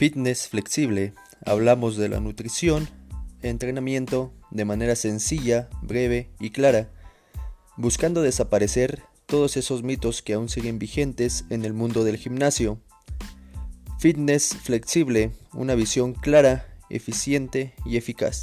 Fitness flexible. Hablamos de la nutrición, entrenamiento de manera sencilla, breve y clara, buscando desaparecer todos esos mitos que aún siguen vigentes en el mundo del gimnasio. Fitness flexible, una visión clara, eficiente y eficaz.